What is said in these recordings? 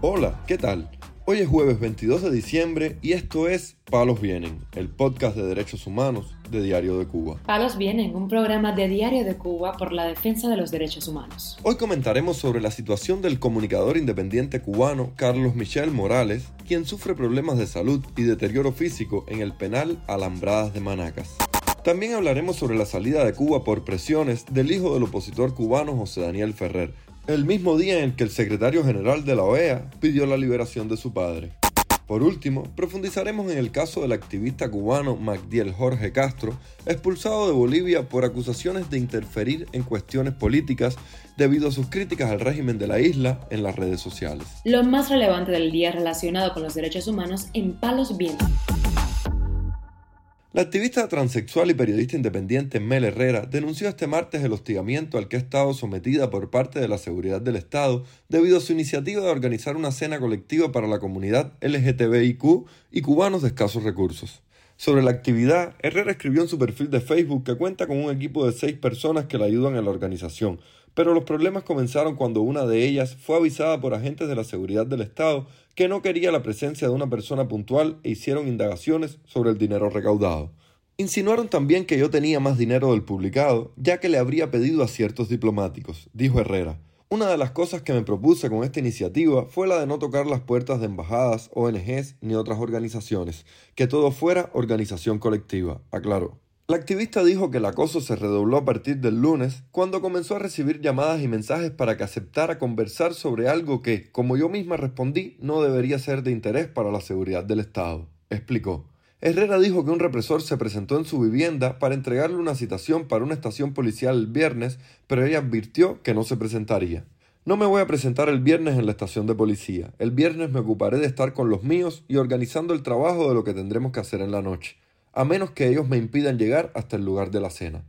Hola, ¿qué tal? Hoy es jueves 22 de diciembre y esto es Palos Vienen, el podcast de derechos humanos de Diario de Cuba. Palos Vienen, un programa de Diario de Cuba por la defensa de los derechos humanos. Hoy comentaremos sobre la situación del comunicador independiente cubano Carlos Michel Morales, quien sufre problemas de salud y deterioro físico en el penal Alambradas de Manacas. También hablaremos sobre la salida de Cuba por presiones del hijo del opositor cubano José Daniel Ferrer, el mismo día en que el secretario general de la OEA pidió la liberación de su padre. Por último, profundizaremos en el caso del activista cubano Magdiel Jorge Castro, expulsado de Bolivia por acusaciones de interferir en cuestiones políticas debido a sus críticas al régimen de la isla en las redes sociales. Lo más relevante del día relacionado con los derechos humanos en Palos Vientos. La activista transexual y periodista independiente Mel Herrera denunció este martes el hostigamiento al que ha estado sometida por parte de la seguridad del Estado debido a su iniciativa de organizar una cena colectiva para la comunidad LGTBIQ y cubanos de escasos recursos. Sobre la actividad, Herrera escribió en su perfil de Facebook que cuenta con un equipo de seis personas que la ayudan en la organización, pero los problemas comenzaron cuando una de ellas fue avisada por agentes de la seguridad del Estado que no quería la presencia de una persona puntual e hicieron indagaciones sobre el dinero recaudado. Insinuaron también que yo tenía más dinero del publicado, ya que le habría pedido a ciertos diplomáticos, dijo Herrera. Una de las cosas que me propuse con esta iniciativa fue la de no tocar las puertas de embajadas, ONGs ni otras organizaciones, que todo fuera organización colectiva, aclaró. La activista dijo que el acoso se redobló a partir del lunes, cuando comenzó a recibir llamadas y mensajes para que aceptara conversar sobre algo que, como yo misma respondí, no debería ser de interés para la seguridad del Estado. Explicó. Herrera dijo que un represor se presentó en su vivienda para entregarle una citación para una estación policial el viernes, pero ella advirtió que no se presentaría. No me voy a presentar el viernes en la estación de policía. El viernes me ocuparé de estar con los míos y organizando el trabajo de lo que tendremos que hacer en la noche a menos que ellos me impidan llegar hasta el lugar de la cena.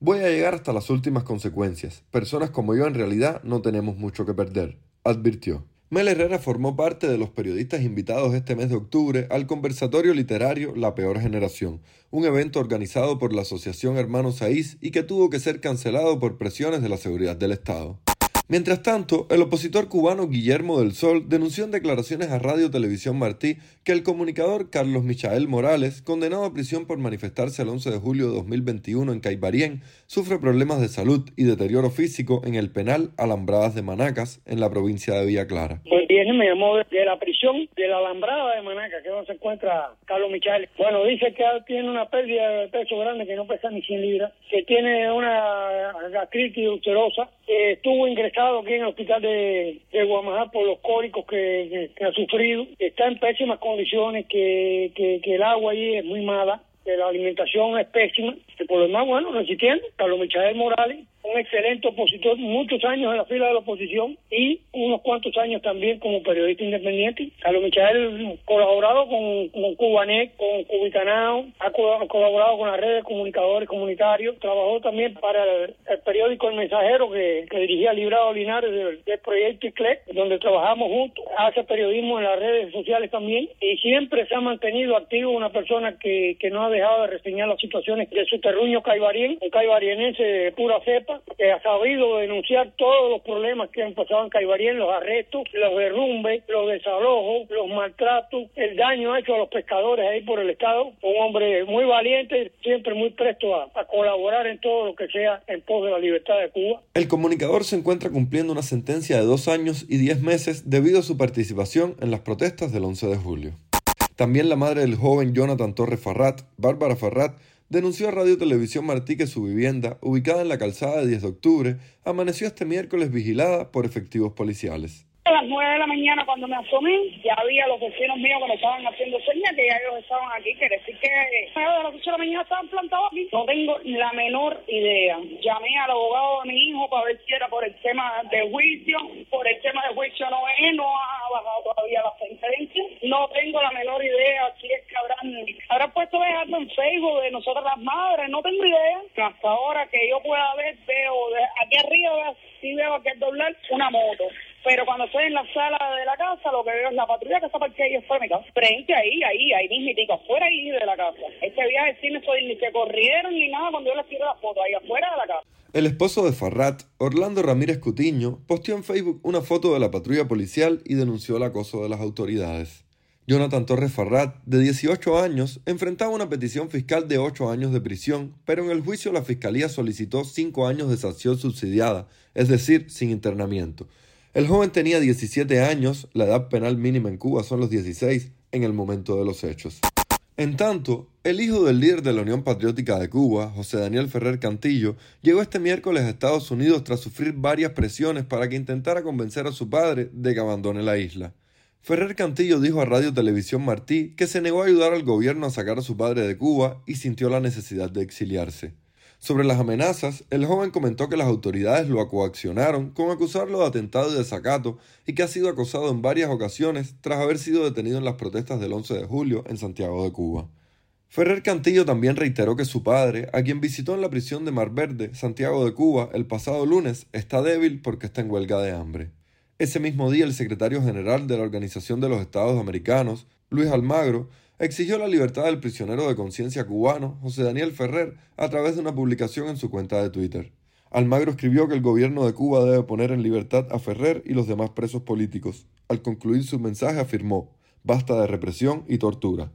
Voy a llegar hasta las últimas consecuencias. Personas como yo en realidad no tenemos mucho que perder, advirtió. Mel Herrera formó parte de los periodistas invitados este mes de octubre al conversatorio literario La Peor Generación, un evento organizado por la Asociación Hermanos Saiz y que tuvo que ser cancelado por presiones de la seguridad del Estado. Mientras tanto, el opositor cubano Guillermo del Sol denunció en declaraciones a Radio Televisión Martí que el comunicador Carlos Michael Morales, condenado a prisión por manifestarse el 11 de julio de 2021 en Caibarien, sufre problemas de salud y deterioro físico en el penal Alambradas de Manacas, en la provincia de Villa Clara. Pues me llamó de la prisión de la Alambrada de Manacas, que donde se encuentra Carlos Michael. Bueno, dice que tiene una pérdida de peso grande, que no pesa ni 100 libras, que tiene una gastritis ulcerosa, estuvo ingresado aquí en el hospital de, de Guamajá por los cólicos que, ha sufrido, está en pésimas condiciones, que, que, que el agua allí es muy mala, que la alimentación es pésima, que por lo demás, bueno, resistiendo, Carlos Michael Morales un excelente opositor, muchos años en la fila de la oposición y unos cuantos años también como periodista independiente. Carlos Michael colaborado con, con Cubanet, con Cubicanao, ha colaborado con la red de comunicadores comunitarios, trabajó también para el, periódico El Mensajero que, dirigía Librado Linares del, proyecto ICLEC, donde trabajamos juntos, hace periodismo en las redes sociales también y siempre se ha mantenido activo una persona que, que no ha dejado de reseñar las situaciones de su terruño caibarien, un caibariense de pura cepa que ha sabido denunciar todos los problemas que han pasado en Caibarien, los arrestos, los derrumbes, los desalojos, los maltratos, el daño hecho a los pescadores ahí por el Estado. Un hombre muy valiente, siempre muy presto a, colaborar en todo lo que sea en pos de la libertad de Cuba. El comunicador se encuentra cumpliendo una sentencia de dos años y diez meses debido a su participación en las protestas del 11 de julio. También la madre del joven Jonathan Torres Farrat, Bárbara Farrat, denunció a Radio Televisión Martí que su vivienda, ubicada en la calzada de 10 de octubre, amaneció este miércoles vigilada por efectivos policiales. A las nueve de la mañana cuando me asomé, ya había los vecinos míos que me estaban haciendo señas que ya ellos estaban aquí. Quiere decir que a las ocho de la mañana estaban plantados aquí. No tengo la menor idea. Llamé al abogado de mi hijo para ver si era por el tema de juicio. Por el tema de juicio no es, no ha bajado todavía la sentencia. No tengo la menor idea si es que habrán, habrán puesto algo en Facebook de nosotras las madres. No tengo idea. Hasta ahora que yo pueda ver, veo de aquí arriba, sí veo que doblar una moto estoy en la sala de la casa, lo que veo es la patrulla que está parqueada ahí afuera de mi casa. Frente ahí, ahí, ahí mismitico, afuera ahí de la casa. Este viaje sí me estoy ni que corrieron ni nada cuando yo les tiré la foto, ahí afuera de la casa. El esposo de Farrat, Orlando Ramírez Cutiño, posteó en Facebook una foto de la patrulla policial y denunció el acoso de las autoridades. Jonathan Torres Farrat, de 18 años, enfrentaba una petición fiscal de 8 años de prisión, pero en el juicio la fiscalía solicitó 5 años de sanción subsidiada, es decir, sin internamiento. El joven tenía 17 años, la edad penal mínima en Cuba son los 16, en el momento de los hechos. En tanto, el hijo del líder de la Unión Patriótica de Cuba, José Daniel Ferrer Cantillo, llegó este miércoles a Estados Unidos tras sufrir varias presiones para que intentara convencer a su padre de que abandone la isla. Ferrer Cantillo dijo a Radio Televisión Martí que se negó a ayudar al gobierno a sacar a su padre de Cuba y sintió la necesidad de exiliarse. Sobre las amenazas, el joven comentó que las autoridades lo coaccionaron con acusarlo de atentado y desacato y que ha sido acosado en varias ocasiones tras haber sido detenido en las protestas del 11 de julio en Santiago de Cuba. Ferrer Cantillo también reiteró que su padre, a quien visitó en la prisión de Mar Verde, Santiago de Cuba, el pasado lunes, está débil porque está en huelga de hambre. Ese mismo día, el secretario general de la Organización de los Estados Americanos, Luis Almagro, exigió la libertad del prisionero de conciencia cubano, José Daniel Ferrer, a través de una publicación en su cuenta de Twitter. Almagro escribió que el gobierno de Cuba debe poner en libertad a Ferrer y los demás presos políticos. Al concluir su mensaje afirmó, basta de represión y tortura.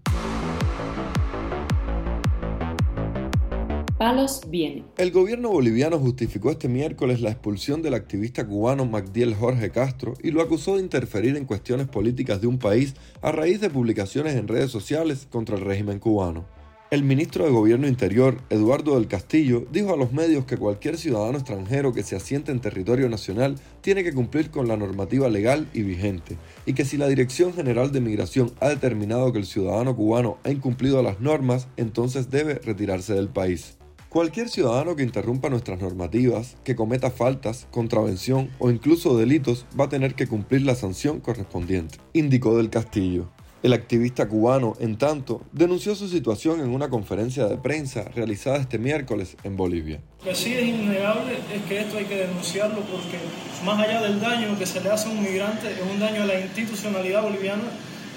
El gobierno boliviano justificó este miércoles la expulsión del activista cubano Magdiel Jorge Castro y lo acusó de interferir en cuestiones políticas de un país a raíz de publicaciones en redes sociales contra el régimen cubano. El ministro de Gobierno Interior, Eduardo del Castillo, dijo a los medios que cualquier ciudadano extranjero que se asiente en territorio nacional tiene que cumplir con la normativa legal y vigente, y que si la Dirección General de Migración ha determinado que el ciudadano cubano ha incumplido las normas, entonces debe retirarse del país. Cualquier ciudadano que interrumpa nuestras normativas, que cometa faltas, contravención o incluso delitos va a tener que cumplir la sanción correspondiente, indicó del Castillo. El activista cubano, en tanto, denunció su situación en una conferencia de prensa realizada este miércoles en Bolivia. Lo que sí es innegable es que esto hay que denunciarlo porque más allá del daño que se le hace a un migrante, es un daño a la institucionalidad boliviana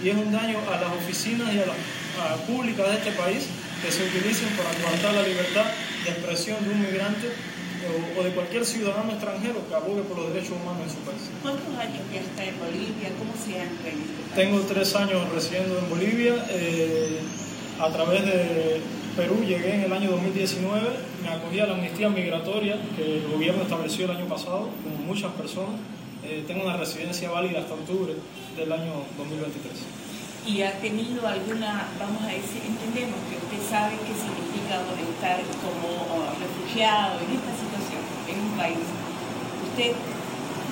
y es un daño a las oficinas y a las públicas de este país que se utilicen para coartar la libertad de expresión de un migrante o, de cualquier ciudadano extranjero que abogue por los derechos humanos en su país. ¿Cuántos años ya está en Bolivia? ¿Cómo se han Tengo tres años residiendo en Bolivia. Eh, a través de Perú llegué en el año 2019, me acogí a la amnistía migratoria que el gobierno estableció el año pasado, como muchas personas. Eh, tengo una residencia válida hasta octubre del año 2023 y ha tenido alguna, vamos a decir, entendemos que usted sabe qué significa estar como refugiado en esta situación, en un país. Usted,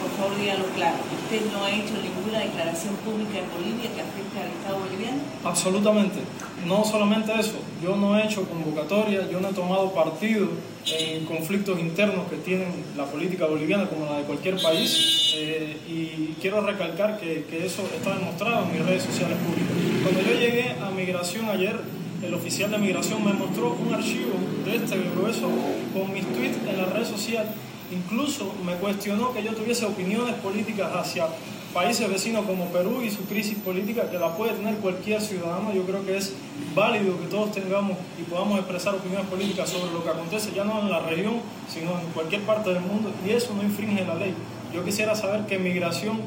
por favor, dígalo claro, ¿usted no ha hecho ninguna declaración pública en Bolivia que afecte al Estado boliviano? Absolutamente. No solamente eso, yo no he hecho convocatoria, yo no he tomado partido en conflictos internos que tienen la política boliviana como la de cualquier país eh, y quiero recalcar que, eso está demostrado en mis redes sociales públicas. Cuando yo llegué a migración ayer, el oficial de migración me mostró un archivo de este grueso con mis tweets en la red social. Incluso me cuestionó que yo tuviese opiniones políticas hacia países vecinos como Perú y su crisis política, que la puede tener cualquier ciudadano, yo creo que es válido que todos tengamos y podamos expresar opiniones políticas sobre lo que acontece ya no en la región, sino en cualquier parte del mundo, y eso no infringe la ley. Yo quisiera saber que migración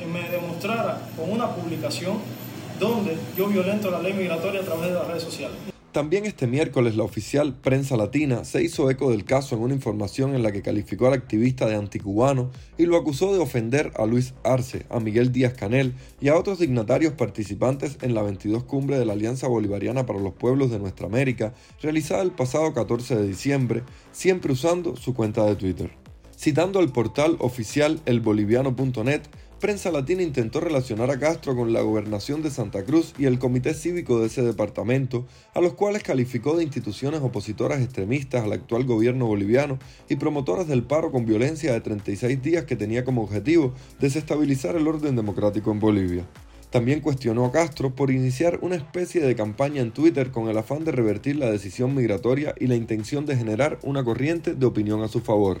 eh, me demostrara con una publicación donde yo violento la ley migratoria a través de las redes sociales. También este miércoles la oficial Prensa Latina se hizo eco del caso en una información en la que calificó al activista de anticubano y lo acusó de ofender a Luis Arce, a Miguel Díaz Canel y a otros dignatarios participantes en la 22 cumbre de la Alianza Bolivariana para los Pueblos de Nuestra América, realizada el pasado 14 de diciembre, siempre usando su cuenta de Twitter. Citando al portal oficial elboliviano.net, Prensa Latina intentó relacionar a Castro con la gobernación de Santa Cruz y el comité cívico de ese departamento, a los cuales calificó de instituciones opositoras extremistas al actual gobierno boliviano y promotoras del paro con violencia de 36 días que tenía como objetivo desestabilizar el orden democrático en Bolivia. También cuestionó a Castro por iniciar una especie de campaña en Twitter con el afán de revertir la decisión migratoria y la intención de generar una corriente de opinión a su favor.